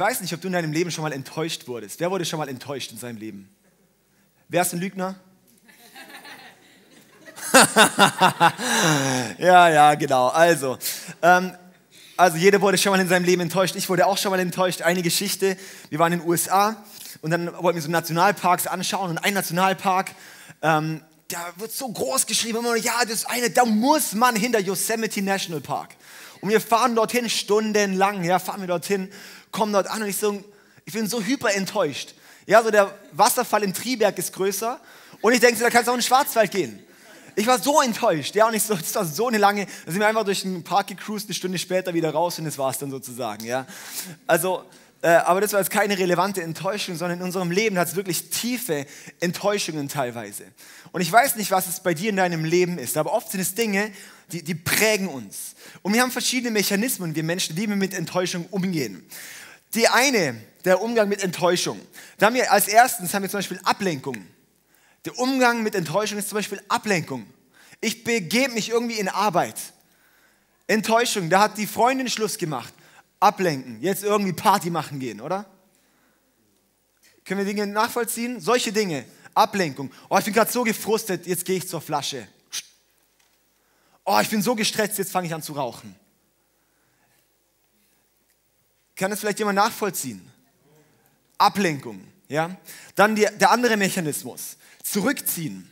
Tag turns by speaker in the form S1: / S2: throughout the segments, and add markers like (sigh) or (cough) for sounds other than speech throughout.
S1: weiß nicht, ob du in deinem Leben schon mal enttäuscht wurdest. Wer wurde schon mal enttäuscht in seinem Leben? Wer ist ein Lügner? (laughs) ja, ja, genau. Also, ähm, also jeder wurde schon mal in seinem Leben enttäuscht. Ich wurde auch schon mal enttäuscht. Eine Geschichte. Wir waren in den USA und dann wollten wir so Nationalparks anschauen und ein Nationalpark, ähm, da wird so groß geschrieben, immer, ja, das eine, da muss man hinter Yosemite National Park. Und wir fahren dorthin stundenlang, ja, fahren wir dorthin, kommen dort an und ich so, ich bin so hyper enttäuscht. Ja, so der Wasserfall in Triberg ist größer und ich denke, so, da kannst du auch in den Schwarzwald gehen. Ich war so enttäuscht, ja, und ich so, das war so eine lange, da sind wir einfach durch den Park gecruised, eine Stunde später wieder raus und das war es dann sozusagen, ja. Also, aber das war jetzt keine relevante Enttäuschung, sondern in unserem Leben hat es wirklich tiefe Enttäuschungen teilweise. Und ich weiß nicht, was es bei dir in deinem Leben ist, aber oft sind es Dinge, die, die prägen uns. Und wir haben verschiedene Mechanismen, wir Menschen, wie wir mit Enttäuschung umgehen. Die eine, der Umgang mit Enttäuschung. Da haben wir als erstens haben wir zum Beispiel Ablenkung. Der Umgang mit Enttäuschung ist zum Beispiel Ablenkung. Ich begebe mich irgendwie in Arbeit. Enttäuschung, da hat die Freundin Schluss gemacht. Ablenken, jetzt irgendwie Party machen gehen, oder? Können wir Dinge nachvollziehen? Solche Dinge. Ablenkung. Oh, ich bin gerade so gefrustet, jetzt gehe ich zur Flasche. Oh, ich bin so gestresst, jetzt fange ich an zu rauchen. Kann das vielleicht jemand nachvollziehen? Ablenkung. Ja? Dann die, der andere Mechanismus. Zurückziehen.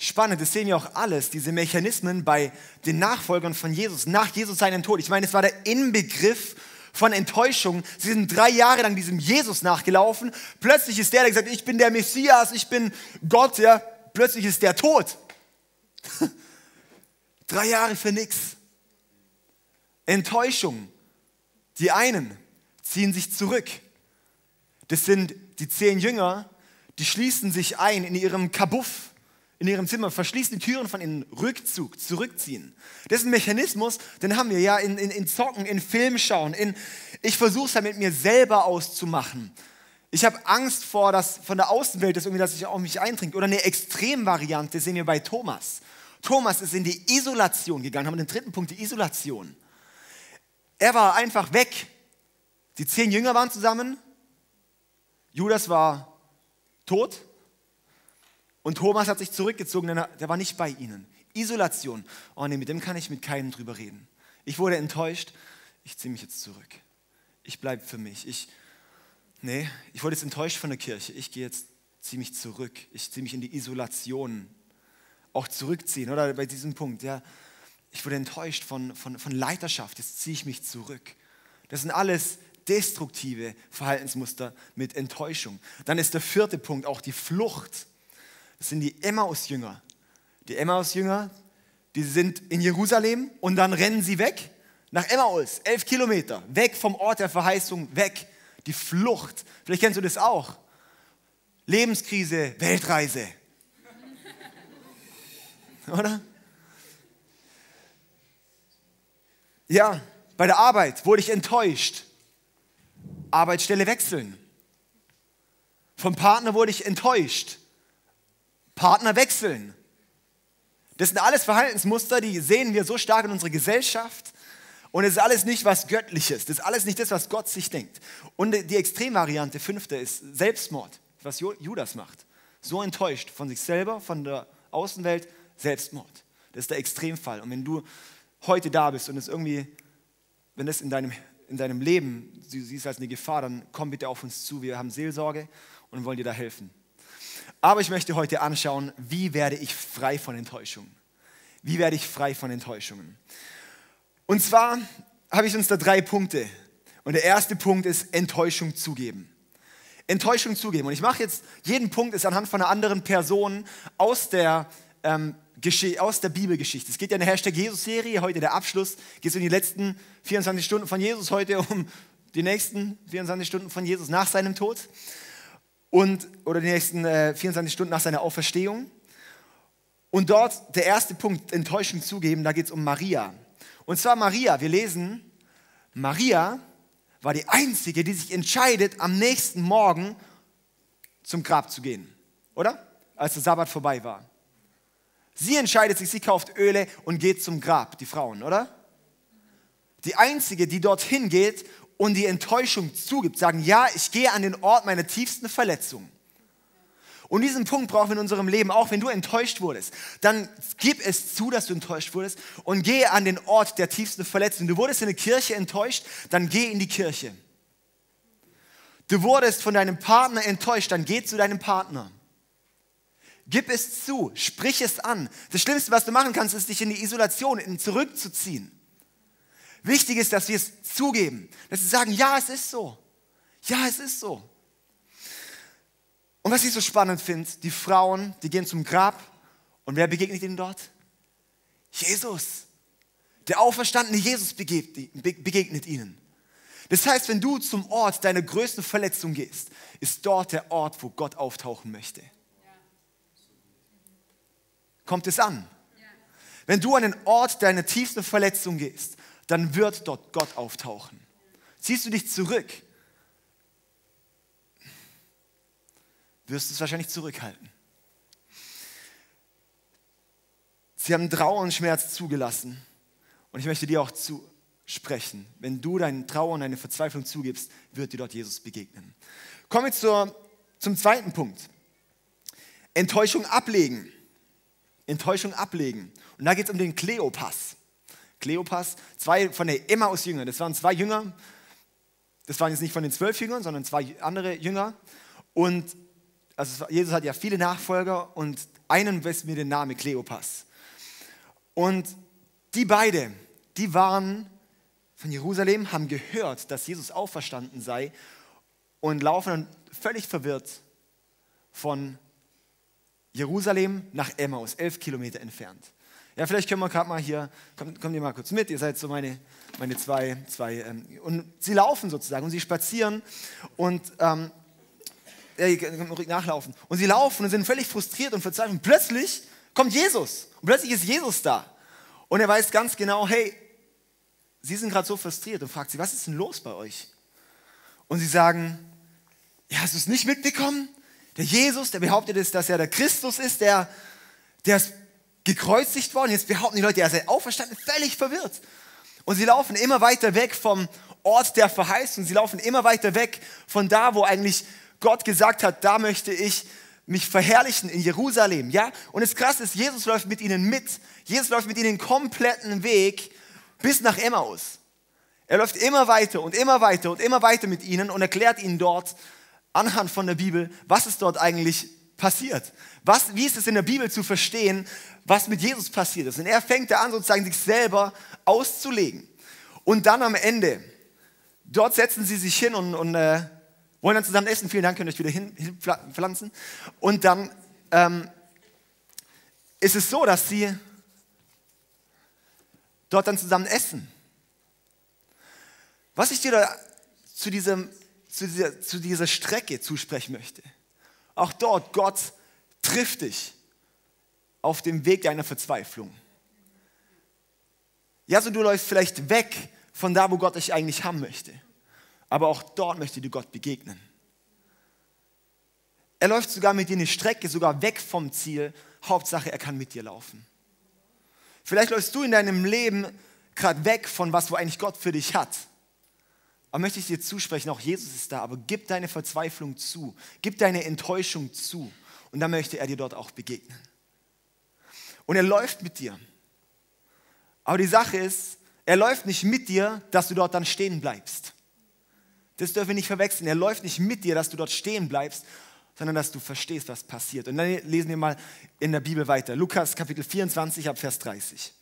S1: Spannend, das sehen wir auch alles, diese Mechanismen bei den Nachfolgern von Jesus, nach Jesus seinem Tod. Ich meine, es war der Inbegriff von Enttäuschung. Sie sind drei Jahre lang diesem Jesus nachgelaufen. Plötzlich ist der, der gesagt, ich bin der Messias, ich bin Gott, ja. Plötzlich ist der tot. (laughs) drei Jahre für nichts. Enttäuschung. Die einen ziehen sich zurück. Das sind die zehn Jünger, die schließen sich ein in ihrem Kabuff, in ihrem Zimmer, verschließen die Türen von innen, Rückzug, zurückziehen. Das ist ein Mechanismus, den haben wir ja in, in, in Zocken, in Film schauen, in, ich versuche es ja mit mir selber auszumachen. Ich habe Angst vor das, von der Außenwelt, dass, irgendwie, dass sich auf mich eindringt. Oder eine Extremvariante sehen wir bei Thomas. Thomas ist in die Isolation gegangen, haben wir den dritten Punkt, die Isolation. Er war einfach weg. Die zehn Jünger waren zusammen. Judas war tot. Und Thomas hat sich zurückgezogen, denn der war nicht bei ihnen. Isolation. Oh nee, mit dem kann ich mit keinem drüber reden. Ich wurde enttäuscht. Ich ziehe mich jetzt zurück. Ich bleibe für mich. Ich, nee, ich wurde jetzt enttäuscht von der Kirche. Ich gehe jetzt, ziehe mich zurück. Ich ziehe mich in die Isolation. Auch zurückziehen, oder? Bei diesem Punkt, ja. Ich wurde enttäuscht von, von, von Leiterschaft. Jetzt ziehe ich mich zurück. Das sind alles destruktive Verhaltensmuster mit Enttäuschung. Dann ist der vierte Punkt auch die Flucht. Das sind die Emmaus-Jünger. Die Emmaus-Jünger, die sind in Jerusalem und dann rennen sie weg nach Emmaus, elf Kilometer, weg vom Ort der Verheißung, weg. Die Flucht. Vielleicht kennst du das auch. Lebenskrise, Weltreise. (laughs) Oder? Ja, bei der Arbeit wurde ich enttäuscht. Arbeitsstelle wechseln. Vom Partner wurde ich enttäuscht. Partner wechseln. Das sind alles Verhaltensmuster, die sehen wir so stark in unserer Gesellschaft. Und es ist alles nicht was Göttliches. Das ist alles nicht das, was Gott sich denkt. Und die Extremvariante, fünfte, ist Selbstmord, was Judas macht. So enttäuscht von sich selber, von der Außenwelt, Selbstmord. Das ist der Extremfall. Und wenn du heute da bist und es irgendwie, wenn das in deinem in deinem Leben du siehst als eine Gefahr, dann komm bitte auf uns zu. Wir haben Seelsorge und wollen dir da helfen. Aber ich möchte heute anschauen, wie werde ich frei von Enttäuschungen? Wie werde ich frei von Enttäuschungen? Und zwar habe ich uns da drei Punkte. Und der erste Punkt ist Enttäuschung zugeben. Enttäuschung zugeben. Und ich mache jetzt, jeden Punkt ist anhand von einer anderen Person aus der ähm, aus der Bibelgeschichte. Es geht ja in der Hashtag Jesus-Serie, heute der Abschluss, geht es um die letzten 24 Stunden von Jesus, heute um die nächsten 24 Stunden von Jesus nach seinem Tod und, oder die nächsten äh, 24 Stunden nach seiner Auferstehung. Und dort der erste Punkt, Enttäuschung zugeben, da geht es um Maria. Und zwar Maria, wir lesen, Maria war die Einzige, die sich entscheidet, am nächsten Morgen zum Grab zu gehen, oder? Als der Sabbat vorbei war. Sie entscheidet sich, sie kauft Öle und geht zum Grab, die Frauen, oder? Die einzige, die dorthin geht und die Enttäuschung zugibt, sagen, ja, ich gehe an den Ort meiner tiefsten Verletzung. Und diesen Punkt brauchen wir in unserem Leben, auch wenn du enttäuscht wurdest, dann gib es zu, dass du enttäuscht wurdest und gehe an den Ort der tiefsten Verletzung. Du wurdest in der Kirche enttäuscht, dann geh in die Kirche. Du wurdest von deinem Partner enttäuscht, dann geh zu deinem Partner. Gib es zu, sprich es an. Das Schlimmste, was du machen kannst, ist dich in die Isolation in zurückzuziehen. Wichtig ist, dass wir es zugeben, dass wir sagen, ja, es ist so. Ja, es ist so. Und was ich so spannend finde, die Frauen, die gehen zum Grab und wer begegnet ihnen dort? Jesus. Der auferstandene Jesus begegnet ihnen. Das heißt, wenn du zum Ort deiner größten Verletzung gehst, ist dort der Ort, wo Gott auftauchen möchte. Kommt es an? Wenn du an den Ort deiner tiefsten Verletzung gehst, dann wird dort Gott auftauchen. Ziehst du dich zurück, wirst du es wahrscheinlich zurückhalten. Sie haben Trauer und Schmerz zugelassen. Und ich möchte dir auch zusprechen, wenn du deinen Trauer und deine Verzweiflung zugibst, wird dir dort Jesus begegnen. Kommen wir zur, zum zweiten Punkt. Enttäuschung ablegen. Enttäuschung ablegen. Und da geht es um den Kleopas. Kleopas, zwei von der Emmaus-Jünger, das waren zwei Jünger, das waren jetzt nicht von den zwölf Jüngern, sondern zwei andere Jünger. Und also Jesus hat ja viele Nachfolger und einen weiß mir den Namen Kleopas. Und die beide, die waren von Jerusalem, haben gehört, dass Jesus auferstanden sei und laufen dann völlig verwirrt von Jerusalem nach Emmaus, elf Kilometer entfernt. Ja, vielleicht können wir gerade mal hier, kommt, kommt ihr mal kurz mit, ihr seid so meine, meine zwei, zwei ähm, und sie laufen sozusagen und sie spazieren und ähm, äh, nachlaufen. Und sie laufen und sind völlig frustriert und verzweifelt. Und plötzlich kommt Jesus. Und plötzlich ist Jesus da. Und er weiß ganz genau, hey, sie sind gerade so frustriert und fragt sie, was ist denn los bei euch? Und sie sagen, ja, hast du es nicht mitbekommen? Der Jesus, der behauptet ist, dass er der Christus ist, der, der ist gekreuzigt worden. Jetzt behaupten die Leute, er sei auferstanden, völlig verwirrt. Und sie laufen immer weiter weg vom Ort der Verheißung. Sie laufen immer weiter weg von da, wo eigentlich Gott gesagt hat, da möchte ich mich verherrlichen in Jerusalem. Ja? Und das Krasse ist, Jesus läuft mit ihnen mit. Jesus läuft mit ihnen den kompletten Weg bis nach Emmaus. Er läuft immer weiter und immer weiter und immer weiter mit ihnen und erklärt ihnen dort anhand von der Bibel, was ist dort eigentlich passiert. Was, wie ist es in der Bibel zu verstehen, was mit Jesus passiert ist. Und er fängt da an, sozusagen sich selber auszulegen. Und dann am Ende, dort setzen sie sich hin und, und äh, wollen dann zusammen essen. Vielen Dank, könnt ihr euch wieder hinpflanzen. Und dann ähm, ist es so, dass sie dort dann zusammen essen. Was ich dir da zu, diesem, zu, dieser, zu dieser Strecke zusprechen möchte, auch dort, Gott trifft dich auf dem Weg deiner Verzweiflung. Ja, so du läufst vielleicht weg von da, wo Gott dich eigentlich haben möchte. Aber auch dort möchte dir Gott begegnen. Er läuft sogar mit dir eine Strecke, sogar weg vom Ziel. Hauptsache, er kann mit dir laufen. Vielleicht läufst du in deinem Leben gerade weg von was, wo eigentlich Gott für dich hat. Aber möchte ich dir zusprechen, auch Jesus ist da, aber gib deine Verzweiflung zu, gib deine Enttäuschung zu und dann möchte er dir dort auch begegnen. Und er läuft mit dir. Aber die Sache ist, er läuft nicht mit dir, dass du dort dann stehen bleibst. Das dürfen wir nicht verwechseln. Er läuft nicht mit dir, dass du dort stehen bleibst, sondern dass du verstehst, was passiert. Und dann lesen wir mal in der Bibel weiter. Lukas Kapitel 24 ab Vers 30.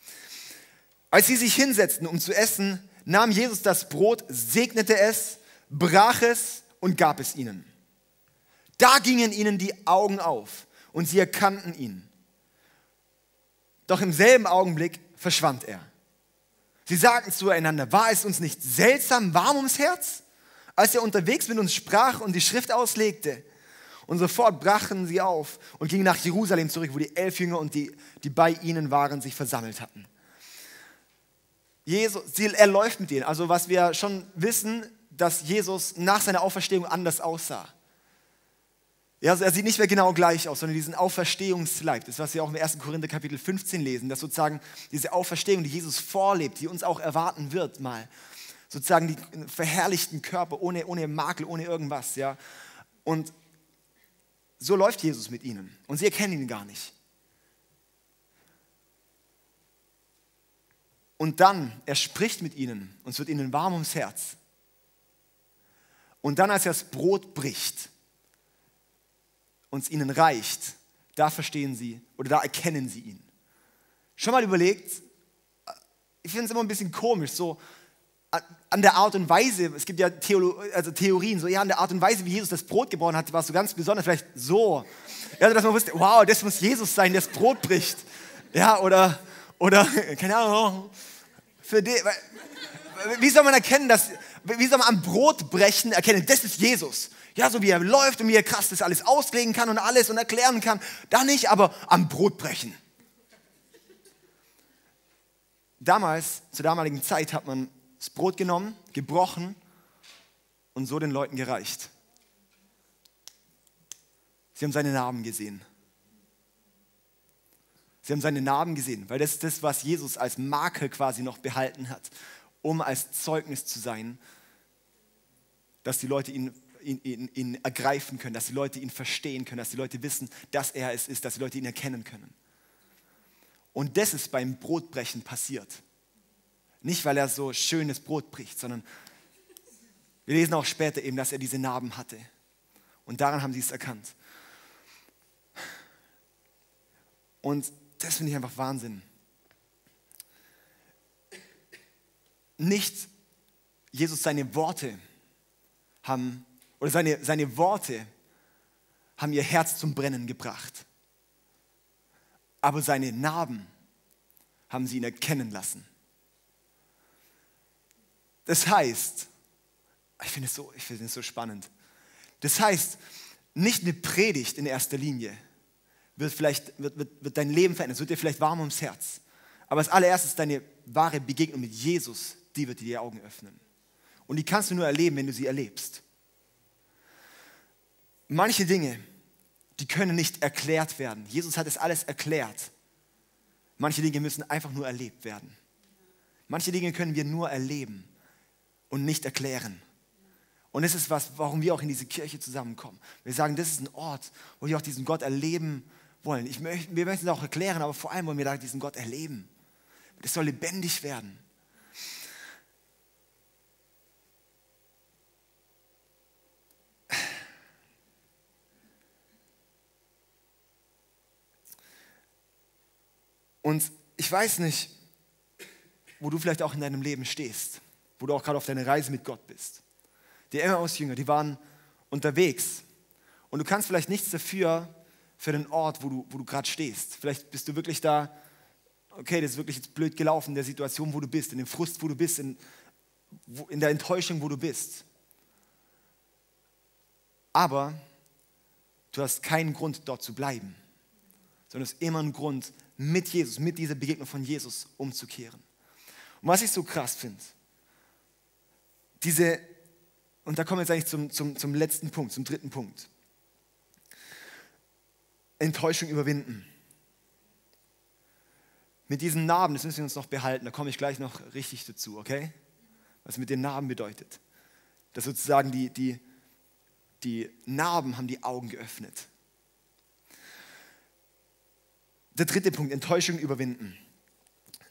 S1: Als sie sich hinsetzten, um zu essen, nahm Jesus das Brot, segnete es, brach es und gab es ihnen. Da gingen ihnen die Augen auf und sie erkannten ihn. Doch im selben Augenblick verschwand er. Sie sagten zueinander, war es uns nicht seltsam warm ums Herz, als er unterwegs mit uns sprach und die Schrift auslegte? Und sofort brachen sie auf und gingen nach Jerusalem zurück, wo die elf Jünger und die, die bei ihnen waren, sich versammelt hatten. Jesus, er läuft mit ihnen. Also was wir schon wissen, dass Jesus nach seiner Auferstehung anders aussah. Ja, also er sieht nicht mehr genau gleich aus, sondern diesen Auferstehungsleib, das was wir auch im 1. Korinther Kapitel 15 lesen, dass sozusagen diese Auferstehung, die Jesus vorlebt, die uns auch erwarten wird mal, sozusagen die verherrlichten Körper, ohne, ohne Makel, ohne irgendwas. Ja? Und so läuft Jesus mit ihnen. Und sie erkennen ihn gar nicht. Und dann, er spricht mit ihnen und es wird ihnen warm ums Herz. Und dann, als er das Brot bricht und es ihnen reicht, da verstehen sie oder da erkennen sie ihn. Schon mal überlegt, ich finde es immer ein bisschen komisch, so an der Art und Weise, es gibt ja Theolo also Theorien, so ja, an der Art und Weise, wie Jesus das Brot gebrochen hat, war es so ganz besonders, vielleicht so. Also, dass man wusste, wow, das muss Jesus sein, der das Brot bricht. Ja, oder, oder, keine Ahnung, für die, wie soll man erkennen, dass, wie soll man am Brotbrechen erkennen, das ist Jesus? Ja, so wie er läuft und wie er krass das alles auslegen kann und alles und erklären kann. Da nicht, aber am Brotbrechen. Damals, zur damaligen Zeit, hat man das Brot genommen, gebrochen und so den Leuten gereicht. Sie haben seine Narben gesehen. Sie haben seine Narben gesehen, weil das ist das, was Jesus als Marke quasi noch behalten hat, um als Zeugnis zu sein, dass die Leute ihn, ihn, ihn, ihn ergreifen können, dass die Leute ihn verstehen können, dass die Leute wissen, dass er es ist, dass die Leute ihn erkennen können. Und das ist beim Brotbrechen passiert. Nicht, weil er so schönes Brot bricht, sondern wir lesen auch später eben, dass er diese Narben hatte. Und daran haben sie es erkannt. Und das finde ich einfach Wahnsinn. Nicht Jesus seine Worte haben, oder seine, seine Worte haben ihr Herz zum Brennen gebracht. Aber seine Narben haben sie ihn erkennen lassen. Das heißt, ich finde es so, find es so spannend. Das heißt, nicht eine Predigt in erster Linie wird vielleicht wird, wird, wird dein Leben verändern, es wird dir vielleicht warm ums Herz. Aber als allererstes deine wahre Begegnung mit Jesus, die wird dir die Augen öffnen. Und die kannst du nur erleben, wenn du sie erlebst. Manche Dinge, die können nicht erklärt werden. Jesus hat es alles erklärt. Manche Dinge müssen einfach nur erlebt werden. Manche Dinge können wir nur erleben und nicht erklären. Und das ist was, warum wir auch in diese Kirche zusammenkommen. Wir sagen, das ist ein Ort, wo wir auch diesen Gott erleben wollen. Ich möchte, wir möchten es auch erklären, aber vor allem wollen wir da diesen Gott erleben. Das soll lebendig werden. Und ich weiß nicht, wo du vielleicht auch in deinem Leben stehst wo du auch gerade auf deiner Reise mit Gott bist. Die Emmaus-Jünger, die waren unterwegs. Und du kannst vielleicht nichts dafür, für den Ort, wo du, wo du gerade stehst. Vielleicht bist du wirklich da, okay, das ist wirklich jetzt blöd gelaufen in der Situation, wo du bist, in dem Frust, wo du bist, in, wo, in der Enttäuschung, wo du bist. Aber du hast keinen Grund, dort zu bleiben, sondern es ist immer ein Grund, mit Jesus, mit dieser Begegnung von Jesus umzukehren. Und was ich so krass finde, diese, und da kommen wir jetzt eigentlich zum, zum, zum letzten Punkt, zum dritten Punkt. Enttäuschung überwinden. Mit diesen Narben, das müssen wir uns noch behalten, da komme ich gleich noch richtig dazu, okay? Was mit den Narben bedeutet. Dass sozusagen die, die, die Narben haben die Augen geöffnet. Der dritte Punkt, Enttäuschung überwinden.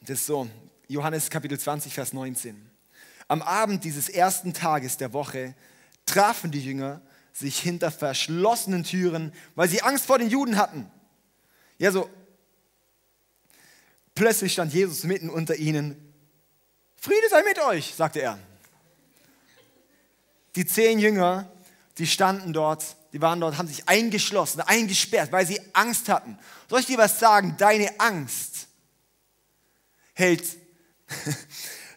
S1: Das ist so, Johannes Kapitel 20, Vers 19. Am Abend dieses ersten Tages der Woche trafen die Jünger sich hinter verschlossenen Türen, weil sie Angst vor den Juden hatten. Ja, so plötzlich stand Jesus mitten unter ihnen. Friede sei mit euch, sagte er. Die zehn Jünger, die standen dort, die waren dort, haben sich eingeschlossen, eingesperrt, weil sie Angst hatten. Soll ich dir was sagen? Deine Angst hält, (laughs)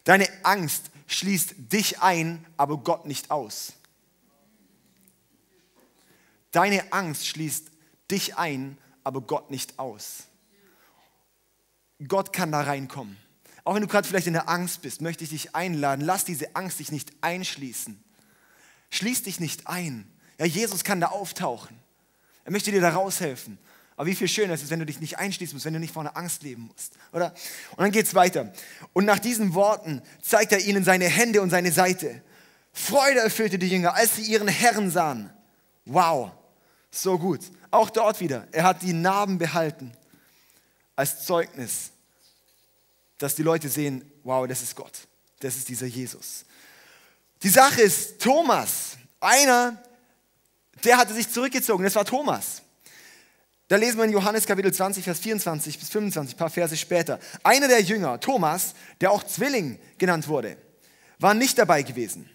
S1: deine Angst schließt dich ein, aber Gott nicht aus. Deine Angst schließt dich ein, aber Gott nicht aus. Gott kann da reinkommen. Auch wenn du gerade vielleicht in der Angst bist, möchte ich dich einladen, lass diese Angst dich nicht einschließen. Schließ dich nicht ein. Ja, Jesus kann da auftauchen. Er möchte dir da raushelfen. Aber wie viel schöner ist es, wenn du dich nicht einschließen musst, wenn du nicht vor einer Angst leben musst, oder? Und dann geht es weiter. Und nach diesen Worten zeigt er ihnen seine Hände und seine Seite. Freude erfüllte die Jünger, als sie ihren Herrn sahen. Wow, so gut. Auch dort wieder. Er hat die Narben behalten als Zeugnis, dass die Leute sehen, wow, das ist Gott. Das ist dieser Jesus. Die Sache ist, Thomas, einer, der hatte sich zurückgezogen, das war Thomas. Da lesen wir in Johannes Kapitel 20, Vers 24 bis 25, ein paar Verse später. Einer der Jünger, Thomas, der auch Zwilling genannt wurde, war nicht dabei gewesen,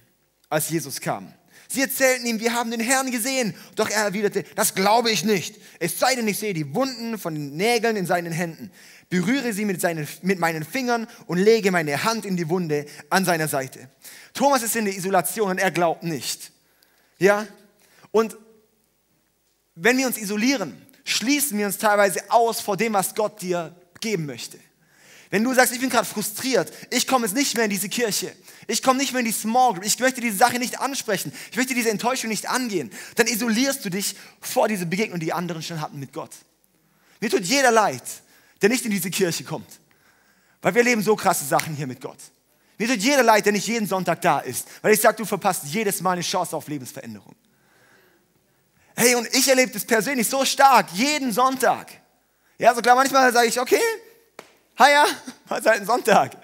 S1: als Jesus kam. Sie erzählten ihm, wir haben den Herrn gesehen. Doch er erwiderte, das glaube ich nicht. Es sei denn, ich sehe die Wunden von den Nägeln in seinen Händen. Berühre sie mit, seinen, mit meinen Fingern und lege meine Hand in die Wunde an seiner Seite. Thomas ist in der Isolation und er glaubt nicht. Ja? Und wenn wir uns isolieren, schließen wir uns teilweise aus vor dem, was Gott dir geben möchte. Wenn du sagst, ich bin gerade frustriert, ich komme jetzt nicht mehr in diese Kirche, ich komme nicht mehr in die Small Group, ich möchte diese Sache nicht ansprechen, ich möchte diese Enttäuschung nicht angehen, dann isolierst du dich vor diese Begegnung, die, die anderen schon hatten mit Gott. Mir tut jeder leid, der nicht in diese Kirche kommt, weil wir erleben so krasse Sachen hier mit Gott. Mir tut jeder leid, der nicht jeden Sonntag da ist, weil ich sage, du verpasst jedes Mal eine Chance auf Lebensveränderung. Hey, und ich erlebe das persönlich so stark, jeden Sonntag. Ja, so klar, manchmal sage ich, okay, ja, heute halt ein Sonntag.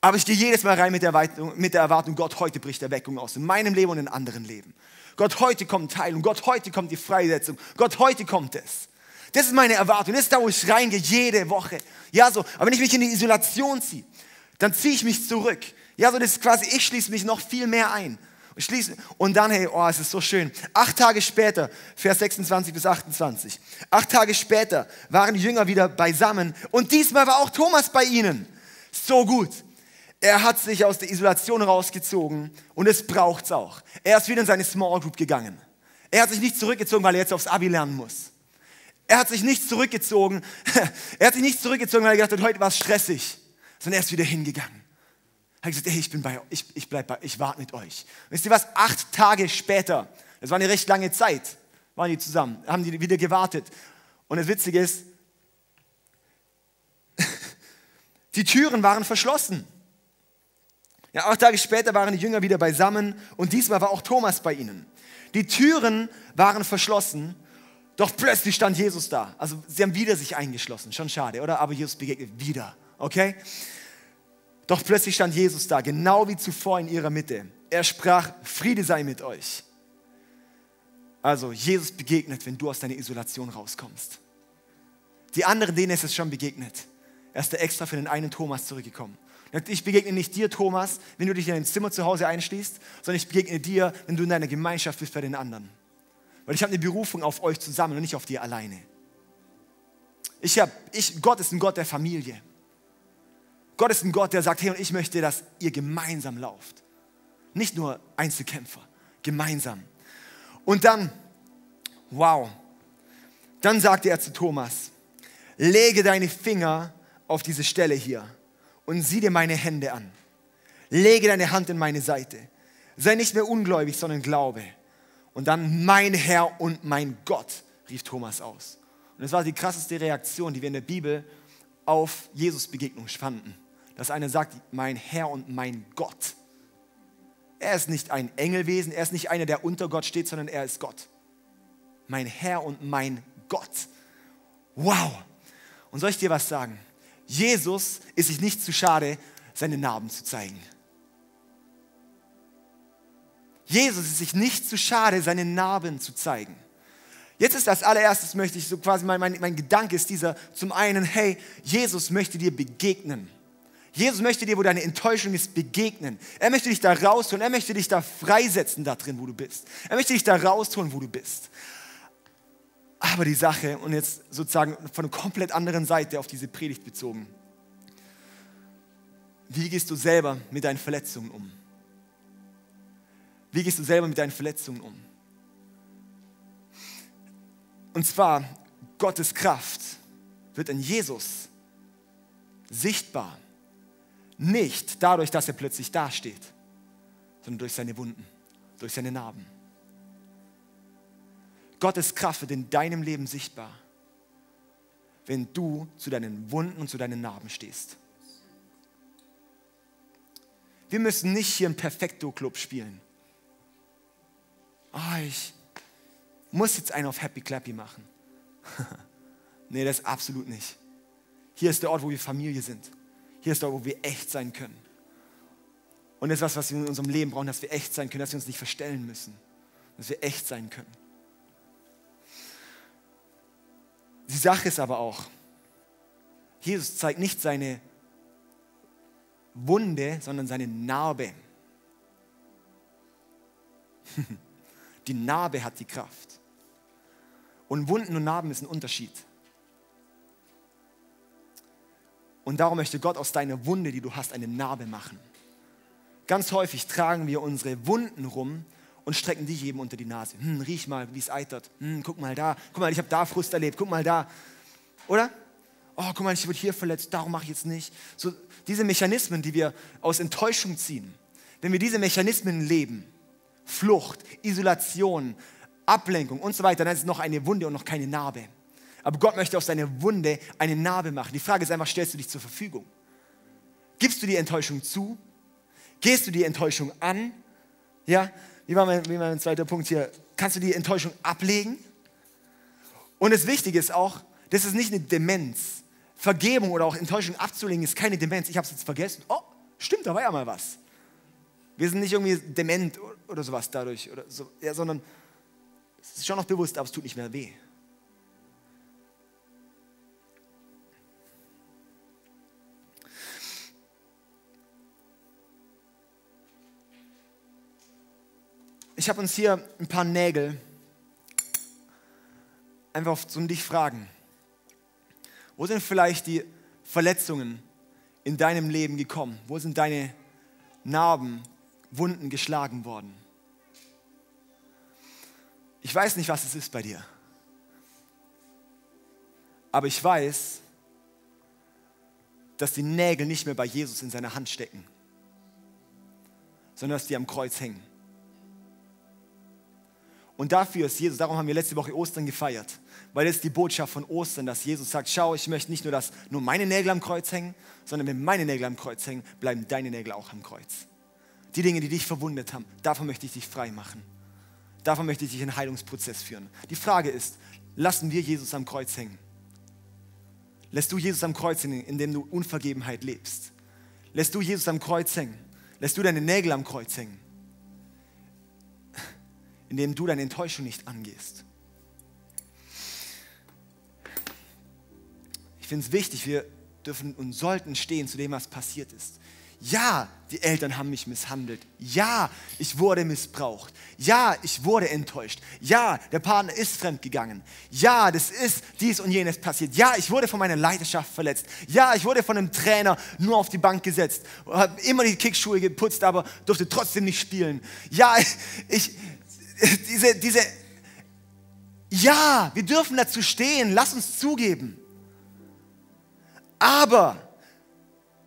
S1: Aber ich gehe jedes Mal rein mit der, Erwartung, mit der Erwartung, Gott, heute bricht Erweckung aus in meinem Leben und in anderen Leben. Gott, heute kommt Teilung. Gott, heute kommt die Freisetzung. Gott, heute kommt es. Das ist meine Erwartung. Das ist da, wo ich reingehe, jede Woche. Ja, so. Aber wenn ich mich in die Isolation ziehe, dann ziehe ich mich zurück. Ja, so, das ist quasi, ich schließe mich noch viel mehr ein. Und, schließe, und dann, hey, oh, es ist so schön. Acht Tage später, Vers 26 bis 28. Acht Tage später waren die Jünger wieder beisammen und diesmal war auch Thomas bei ihnen. So gut. Er hat sich aus der Isolation rausgezogen und es braucht es auch. Er ist wieder in seine Small Group gegangen. Er hat sich nicht zurückgezogen, weil er jetzt aufs Abi lernen muss. Er hat sich nicht zurückgezogen, (laughs) er hat sich nicht zurückgezogen, weil er gedacht hat, heute war es stressig, sondern er ist wieder hingegangen. Hat gesagt, hey, ich bin bei euch, ich, ich bleib bei, ich warte mit euch. wisst ihr was? Acht Tage später, das war eine recht lange Zeit, waren die zusammen, haben die wieder gewartet. Und das Witzige ist, (laughs) die Türen waren verschlossen. Ja, acht Tage später waren die Jünger wieder beisammen und diesmal war auch Thomas bei ihnen. Die Türen waren verschlossen, doch plötzlich stand Jesus da. Also sie haben wieder sich eingeschlossen, schon schade, oder? Aber Jesus begegnet wieder, okay? Doch plötzlich stand Jesus da, genau wie zuvor in ihrer Mitte. Er sprach, Friede sei mit euch. Also Jesus begegnet, wenn du aus deiner Isolation rauskommst. Die anderen, denen ist es schon begegnet. Er ist extra für den einen Thomas zurückgekommen. Ich begegne nicht dir, Thomas, wenn du dich in dein Zimmer zu Hause einschließt, sondern ich begegne dir, wenn du in deiner Gemeinschaft bist bei den anderen. Weil ich habe eine Berufung auf euch zusammen und nicht auf dir alleine. Ich hab, ich, Gott ist ein Gott der Familie. Gott ist ein Gott, der sagt, hey, und ich möchte, dass ihr gemeinsam lauft. Nicht nur Einzelkämpfer, gemeinsam. Und dann, wow, dann sagte er zu Thomas, lege deine Finger auf diese Stelle hier und sieh dir meine Hände an. Lege deine Hand in meine Seite. Sei nicht mehr ungläubig, sondern glaube. Und dann mein Herr und mein Gott, rief Thomas aus. Und das war die krasseste Reaktion, die wir in der Bibel auf Jesus Begegnung fanden. Dass einer sagt, mein Herr und mein Gott. Er ist nicht ein Engelwesen, er ist nicht einer, der unter Gott steht, sondern er ist Gott. Mein Herr und mein Gott. Wow. Und soll ich dir was sagen? Jesus ist sich nicht zu schade, seine Narben zu zeigen. Jesus ist sich nicht zu schade, seine Narben zu zeigen. Jetzt ist das allererstes, möchte ich so quasi, mein, mein, mein Gedanke ist dieser, zum einen, hey, Jesus möchte dir begegnen. Jesus möchte dir, wo deine Enttäuschung ist, begegnen. Er möchte dich da rausholen. Er möchte dich da freisetzen, da drin, wo du bist. Er möchte dich da rausholen, wo du bist. Aber die Sache, und jetzt sozusagen von einer komplett anderen Seite auf diese Predigt bezogen. Wie gehst du selber mit deinen Verletzungen um? Wie gehst du selber mit deinen Verletzungen um? Und zwar, Gottes Kraft wird in Jesus sichtbar. Nicht dadurch, dass er plötzlich dasteht, sondern durch seine Wunden, durch seine Narben. Gottes Kraft wird in deinem Leben sichtbar, wenn du zu deinen Wunden und zu deinen Narben stehst. Wir müssen nicht hier im Perfekto-Club spielen. Oh, ich muss jetzt einen auf Happy Clappy machen. (laughs) nee, das absolut nicht. Hier ist der Ort, wo wir Familie sind. Hier ist der wo wir echt sein können. Und das ist was, was wir in unserem Leben brauchen, dass wir echt sein können, dass wir uns nicht verstellen müssen. Dass wir echt sein können. Die Sache ist aber auch, Jesus zeigt nicht seine Wunde, sondern seine Narbe. (laughs) Die Narbe hat die Kraft. Und Wunden und Narben ist ein Unterschied. Und darum möchte Gott aus deiner Wunde, die du hast, eine Narbe machen. Ganz häufig tragen wir unsere Wunden rum und strecken die jedem unter die Nase. Hm, riech mal, wie es eitert. Hm, guck mal da. Guck mal, ich habe da Frust erlebt. Guck mal da. Oder? Oh, guck mal, ich wurde hier verletzt. Darum mache ich jetzt nicht. So, diese Mechanismen, die wir aus Enttäuschung ziehen, wenn wir diese Mechanismen leben, Flucht, Isolation, Ablenkung und so weiter, dann ist es noch eine Wunde und noch keine Narbe. Aber Gott möchte aus deiner Wunde eine Narbe machen. Die Frage ist einfach, stellst du dich zur Verfügung? Gibst du die Enttäuschung zu? Gehst du die Enttäuschung an? Ja, wie war mein, wie war mein zweiter Punkt hier? Kannst du die Enttäuschung ablegen? Und das Wichtige ist auch, das ist nicht eine Demenz. Vergebung oder auch Enttäuschung abzulegen ist keine Demenz. Ich habe es jetzt vergessen. Oh, stimmt, da war ja mal was. Wir sind nicht irgendwie dement oder sowas dadurch, oder so, ja, sondern es ist schon noch bewusst, aber es tut nicht mehr weh. Ich habe uns hier ein paar Nägel einfach zum dich fragen. Wo sind vielleicht die Verletzungen in deinem Leben gekommen? Wo sind deine Narben, Wunden geschlagen worden? Ich weiß nicht, was es ist bei dir. Aber ich weiß, dass die Nägel nicht mehr bei Jesus in seiner Hand stecken, sondern dass die am Kreuz hängen. Und dafür ist Jesus, darum haben wir letzte Woche Ostern gefeiert, weil das ist die Botschaft von Ostern, dass Jesus sagt, schau, ich möchte nicht nur, dass nur meine Nägel am Kreuz hängen, sondern wenn meine Nägel am Kreuz hängen, bleiben deine Nägel auch am Kreuz. Die Dinge, die dich verwundet haben, davon möchte ich dich frei machen. Davon möchte ich dich in einen Heilungsprozess führen. Die Frage ist, lassen wir Jesus am Kreuz hängen? Lässt du Jesus am Kreuz hängen, indem du Unvergebenheit lebst? Lässt du Jesus am Kreuz hängen? Lässt du deine Nägel am Kreuz hängen? Indem du deine Enttäuschung nicht angehst. Ich finde es wichtig, wir dürfen und sollten stehen zu dem, was passiert ist. Ja, die Eltern haben mich misshandelt. Ja, ich wurde missbraucht. Ja, ich wurde enttäuscht. Ja, der Partner ist fremdgegangen. Ja, das ist dies und jenes passiert. Ja, ich wurde von meiner Leidenschaft verletzt. Ja, ich wurde von einem Trainer nur auf die Bank gesetzt. Habe immer die Kickschuhe geputzt, aber durfte trotzdem nicht spielen. Ja, (laughs) ich, (laughs) diese, diese, ja, wir dürfen dazu stehen, lass uns zugeben. Aber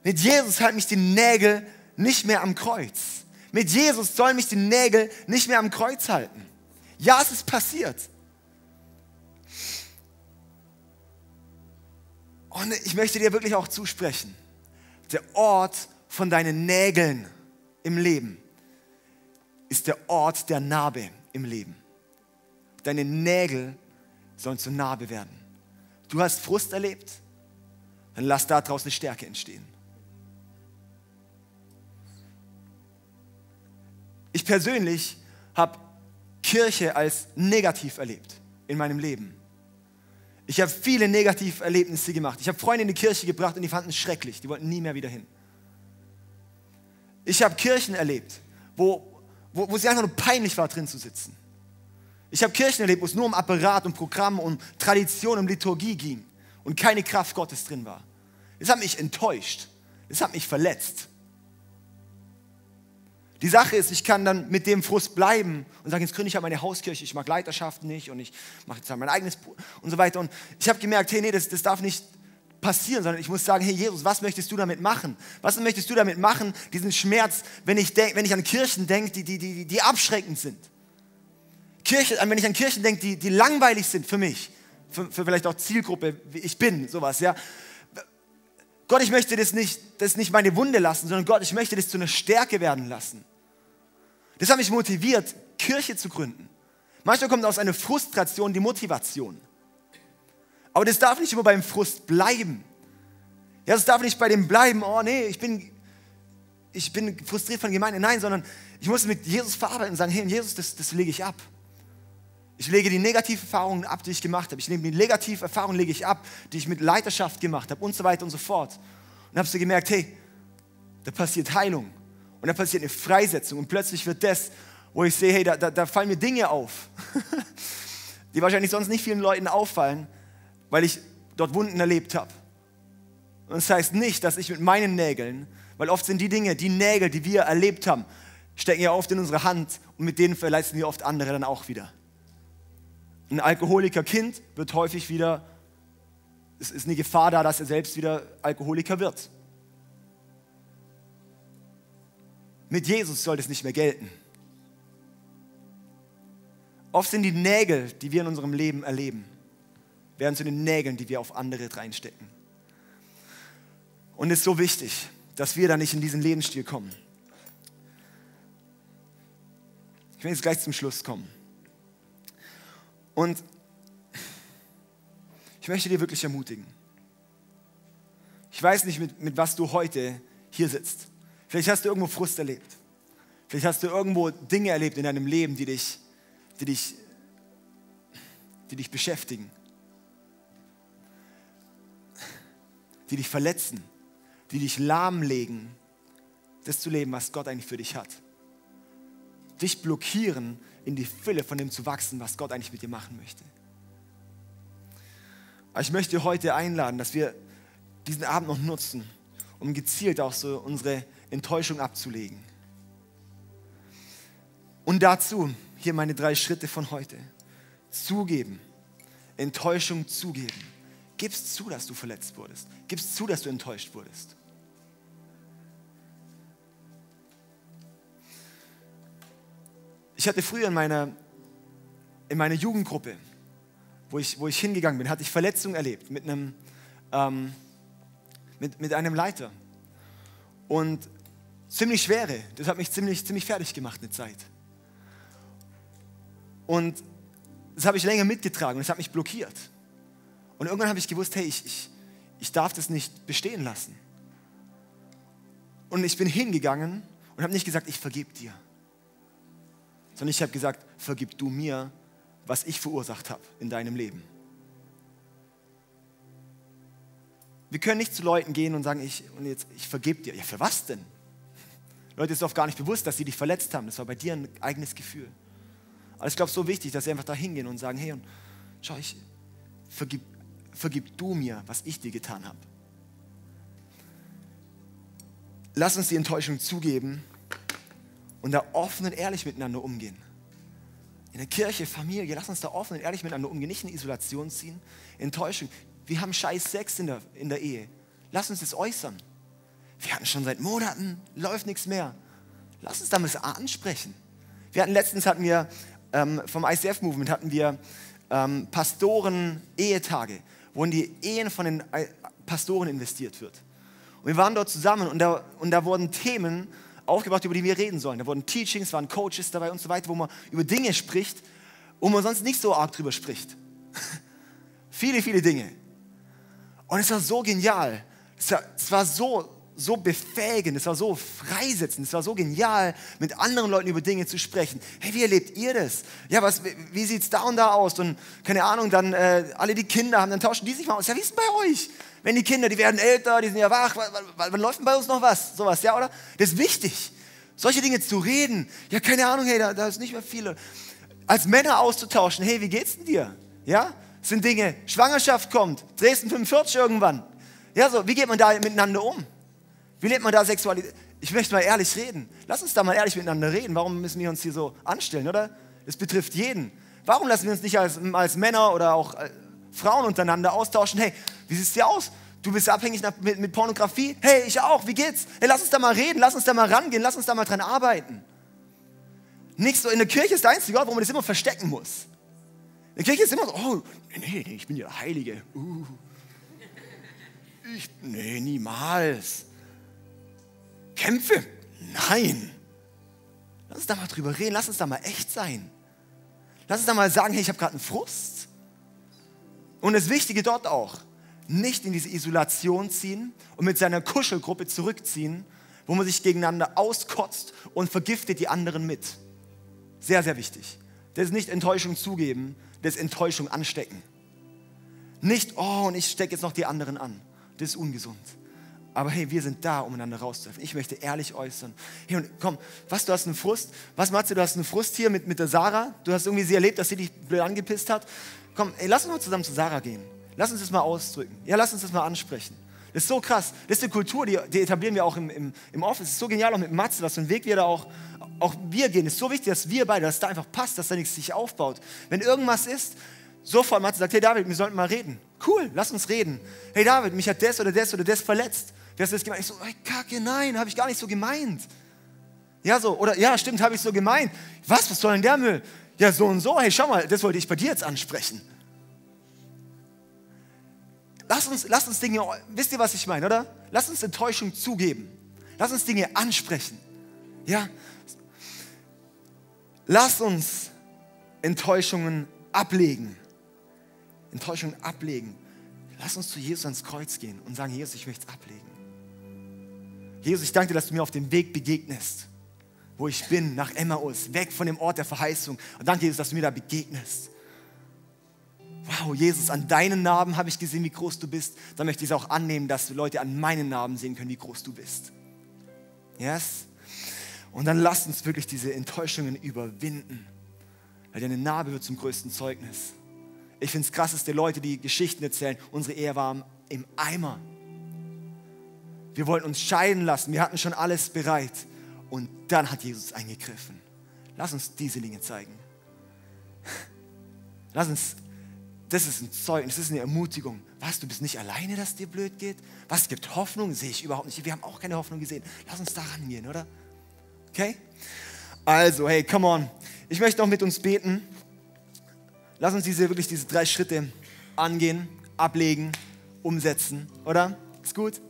S1: mit Jesus halten mich die Nägel nicht mehr am Kreuz. Mit Jesus sollen mich die Nägel nicht mehr am Kreuz halten. Ja, es ist passiert. Und ich möchte dir wirklich auch zusprechen, der Ort von deinen Nägeln im Leben ist der Ort der Narbe im Leben. Deine Nägel sollen zur Narbe werden. Du hast Frust erlebt, dann lass daraus eine Stärke entstehen. Ich persönlich habe Kirche als negativ erlebt in meinem Leben. Ich habe viele Negativerlebnisse gemacht. Ich habe Freunde in die Kirche gebracht und die fanden es schrecklich. Die wollten nie mehr wieder hin. Ich habe Kirchen erlebt, wo wo, wo es einfach nur peinlich war, drin zu sitzen. Ich habe Kirchen erlebt, wo es nur um Apparat und Programm, um Tradition, um Liturgie ging und keine Kraft Gottes drin war. Das hat mich enttäuscht. Das hat mich verletzt. Die Sache ist, ich kann dann mit dem Frust bleiben und sagen, jetzt gründe ich halt meine Hauskirche, ich mag Leiterschaft nicht und ich mache jetzt halt mein eigenes und so weiter. Und ich habe gemerkt, hey, nee, das, das darf nicht passieren, sondern ich muss sagen, hey Jesus, was möchtest du damit machen? Was möchtest du damit machen, diesen Schmerz, wenn ich, denk, wenn ich an Kirchen denke, die, die, die, die abschreckend sind? Kirche, wenn ich an Kirchen denke, die, die langweilig sind für mich, für, für vielleicht auch Zielgruppe, wie ich bin, sowas, ja. Gott, ich möchte das nicht, das nicht meine Wunde lassen, sondern Gott, ich möchte das zu einer Stärke werden lassen. Das hat mich motiviert, Kirche zu gründen. Manchmal kommt aus einer Frustration die Motivation. Aber das darf nicht immer beim Frust bleiben. Ja, das darf nicht bei dem bleiben, oh nee, ich bin, ich bin frustriert von Gemeinde. Nein, sondern ich muss mit Jesus verarbeiten und sagen, hey, Jesus, das, das lege ich ab. Ich lege die negativen Erfahrungen ab, die ich gemacht habe. Ich nehme die negativen Erfahrungen lege ich ab, die ich mit Leiterschaft gemacht habe und so weiter und so fort. Und habe so gemerkt, hey, da passiert Heilung und da passiert eine Freisetzung und plötzlich wird das, wo ich sehe, hey, da, da, da fallen mir Dinge auf, (laughs) die wahrscheinlich sonst nicht vielen Leuten auffallen, weil ich dort Wunden erlebt habe. Und das heißt nicht, dass ich mit meinen Nägeln, weil oft sind die Dinge, die Nägel, die wir erlebt haben, stecken ja oft in unsere Hand und mit denen verletzen wir oft andere dann auch wieder. Ein Alkoholiker-Kind wird häufig wieder, es ist eine Gefahr da, dass er selbst wieder Alkoholiker wird. Mit Jesus soll das nicht mehr gelten. Oft sind die Nägel, die wir in unserem Leben erleben, werden zu den Nägeln, die wir auf andere reinstecken. Und es ist so wichtig, dass wir da nicht in diesen Lebensstil kommen. Ich will jetzt gleich zum Schluss kommen. Und ich möchte dir wirklich ermutigen. Ich weiß nicht, mit, mit was du heute hier sitzt. Vielleicht hast du irgendwo Frust erlebt. Vielleicht hast du irgendwo Dinge erlebt in deinem Leben, die dich, die dich, die dich beschäftigen, die dich verletzen, die dich lahmlegen, das zu leben, was Gott eigentlich für dich hat. Dich blockieren, in die Fülle von dem zu wachsen, was Gott eigentlich mit dir machen möchte. Aber ich möchte heute einladen, dass wir diesen Abend noch nutzen, um gezielt auch so unsere Enttäuschung abzulegen. Und dazu hier meine drei Schritte von heute. Zugeben, Enttäuschung zugeben. Gib's zu, dass du verletzt wurdest. Gib's zu, dass du enttäuscht wurdest. Ich hatte früher in meiner, in meiner Jugendgruppe, wo ich, wo ich hingegangen bin, hatte ich Verletzungen erlebt mit einem, ähm, mit, mit einem Leiter. Und ziemlich schwere. Das hat mich ziemlich, ziemlich fertig gemacht eine Zeit. Und das habe ich länger mitgetragen und es hat mich blockiert. Und irgendwann habe ich gewusst, hey, ich, ich, ich darf das nicht bestehen lassen. Und ich bin hingegangen und habe nicht gesagt, ich vergebe dir sondern ich habe gesagt, vergib du mir, was ich verursacht habe in deinem Leben. Wir können nicht zu Leuten gehen und sagen, ich, und jetzt, ich vergebe dir. Ja, für was denn? Leute, ist oft gar nicht bewusst, dass sie dich verletzt haben. Das war bei dir ein eigenes Gefühl. Aber ich glaube, es ist so wichtig, dass sie einfach da hingehen und sagen, hey, und schau, ich, vergib, vergib du mir, was ich dir getan habe. Lass uns die Enttäuschung zugeben und da offen und ehrlich miteinander umgehen. In der Kirche, Familie, lass uns da offen und ehrlich miteinander umgehen, nicht in Isolation ziehen, Enttäuschung. Wir haben scheiß Sex in der, in der Ehe. Lass uns das äußern. Wir hatten schon seit Monaten, läuft nichts mehr. Lass uns damit ansprechen. Wir hatten letztens hatten wir ähm, vom ICF-Movement hatten wir ähm, Pastoren-Ehetage, wo in die Ehen von den äh, Pastoren investiert wird. Und wir waren dort zusammen und da, und da wurden Themen aufgebracht, über die wir reden sollen. Da wurden Teachings, waren Coaches dabei und so weiter, wo man über Dinge spricht, wo man sonst nicht so arg drüber spricht. (laughs) viele, viele Dinge. Und es war so genial. Es war, es war so, so befähigend, es war so freisetzend, es war so genial, mit anderen Leuten über Dinge zu sprechen. Hey, wie erlebt ihr das? Ja, was, wie sieht es da und da aus? Und keine Ahnung, dann äh, alle die Kinder haben, dann tauschen die sich mal aus. Ja, wie ist denn bei euch? wenn die Kinder, die werden älter, die sind ja wach, wann, läuft denn bei uns noch was? Sowas, ja, oder? Das ist wichtig, solche Dinge zu reden. Ja, keine Ahnung, hey, da, da ist nicht mehr viele. Als Männer auszutauschen, hey, wie geht's denn dir? Ja, das sind Dinge, Schwangerschaft kommt, Dresden 45 irgendwann. Ja, so, wie geht man da miteinander um? Wie lebt man da Sexualität? Ich möchte mal ehrlich reden. Lass uns da mal ehrlich miteinander reden. Warum müssen wir uns hier so anstellen, oder? Das betrifft jeden. Warum lassen wir uns nicht als, als Männer oder auch äh, Frauen untereinander austauschen? Hey, wie sieht es dir aus? Du bist abhängig mit, mit Pornografie? Hey, ich auch. Wie geht's? Hey, lass uns da mal reden, lass uns da mal rangehen, lass uns da mal dran arbeiten. Nicht so, in der Kirche ist der einzige Ort, wo man das immer verstecken muss. In der Kirche ist immer so, oh, nee, nee, ich bin ja Heilige. Uh. Ich, nee, niemals. Kämpfe? Nein. Lass uns da mal drüber reden, lass uns da mal echt sein. Lass uns da mal sagen, hey, ich habe gerade einen Frust. Und das Wichtige dort auch, nicht in diese Isolation ziehen und mit seiner Kuschelgruppe zurückziehen, wo man sich gegeneinander auskotzt und vergiftet die anderen mit. Sehr, sehr wichtig. Das ist nicht Enttäuschung zugeben, das ist Enttäuschung anstecken. Nicht, oh, und ich stecke jetzt noch die anderen an. Das ist ungesund. Aber hey, wir sind da, um einander rauszuhelfen. Ich möchte ehrlich äußern. Hey, und komm, was, du hast einen Frust? Was, Matze, du hast einen Frust hier mit, mit der Sarah? Du hast irgendwie sie erlebt, dass sie dich blöd angepisst hat? Komm, ey, lass uns mal zusammen zu Sarah gehen. Lass uns das mal ausdrücken. Ja, lass uns das mal ansprechen. Das ist so krass. Das ist eine Kultur, die, die etablieren wir auch im, im, im Office. Das ist so genial, auch mit Matze, was für einen Weg wir da auch, auch wir gehen. Es ist so wichtig, dass wir beide, dass da einfach passt, dass da nichts sich aufbaut. Wenn irgendwas ist, sofort Matze sagt, hey David, wir sollten mal reden. Cool, lass uns reden. Hey David, mich hat das oder das oder das verletzt. Wie hast du das gemeint? Ich so, hey, Kacke, nein, habe ich gar nicht so gemeint. Ja, so, oder ja, stimmt, habe ich so gemeint. Was, was soll denn der Müll? Ja, so und so, hey, schau mal, das wollte ich bei dir jetzt ansprechen. Lass uns, lass uns Dinge, wisst ihr, was ich meine, oder? Lass uns Enttäuschung zugeben. Lass uns Dinge ansprechen. Ja? Lass uns Enttäuschungen ablegen. Enttäuschungen ablegen. Lass uns zu Jesus ans Kreuz gehen und sagen, Jesus, ich möchte es ablegen. Jesus, ich danke dir, dass du mir auf dem Weg begegnest, wo ich bin, nach Emmaus, weg von dem Ort der Verheißung. Und danke, Jesus, dass du mir da begegnest. Wow, Jesus, an deinen Narben habe ich gesehen, wie groß du bist. Dann möchte ich es auch annehmen, dass Leute an meinen Narben sehen können, wie groß du bist. Yes? Und dann lass uns wirklich diese Enttäuschungen überwinden. Weil deine Narbe wird zum größten Zeugnis. Ich finde es krass, dass die Leute, die Geschichten erzählen, unsere Ehe war im Eimer. Wir wollten uns scheiden lassen. Wir hatten schon alles bereit. Und dann hat Jesus eingegriffen. Lass uns diese Dinge zeigen. Lass uns, das ist ein Zeugnis, das ist eine Ermutigung. Was, du bist nicht alleine, dass dir blöd geht? Was, gibt Hoffnung? Sehe ich überhaupt nicht. Wir haben auch keine Hoffnung gesehen. Lass uns da rangehen, oder? Okay? Also, hey, come on. Ich möchte auch mit uns beten. Lass uns diese, wirklich diese drei Schritte angehen, ablegen, umsetzen, oder? Ist gut?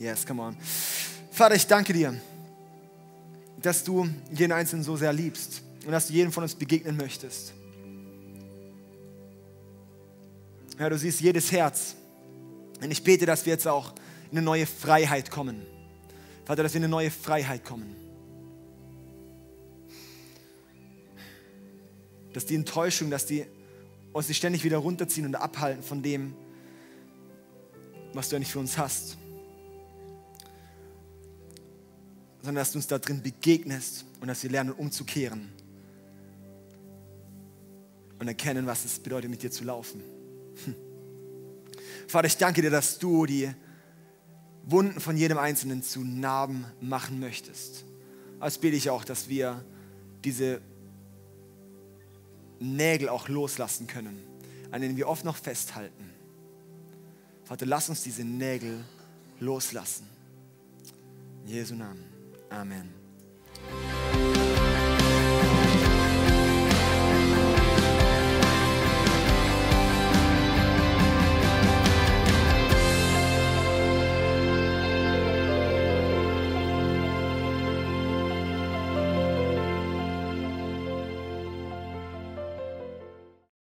S1: Yes, come on. Vater, ich danke dir, dass du jeden Einzelnen so sehr liebst und dass du jedem von uns begegnen möchtest. Ja, du siehst jedes Herz. Und ich bete, dass wir jetzt auch in eine neue Freiheit kommen. Vater, dass wir in eine neue Freiheit kommen. Dass die Enttäuschung, dass die uns nicht ständig wieder runterziehen und abhalten von dem, was du nicht für uns hast. Sondern dass du uns da drin begegnest und dass wir lernen umzukehren und erkennen, was es bedeutet, mit dir zu laufen. Hm. Vater, ich danke dir, dass du die Wunden von jedem Einzelnen zu Narben machen möchtest. Als bete ich auch, dass wir diese Nägel auch loslassen können, an denen wir oft noch festhalten. Vater, lass uns diese Nägel loslassen. In Jesu Namen. Amen.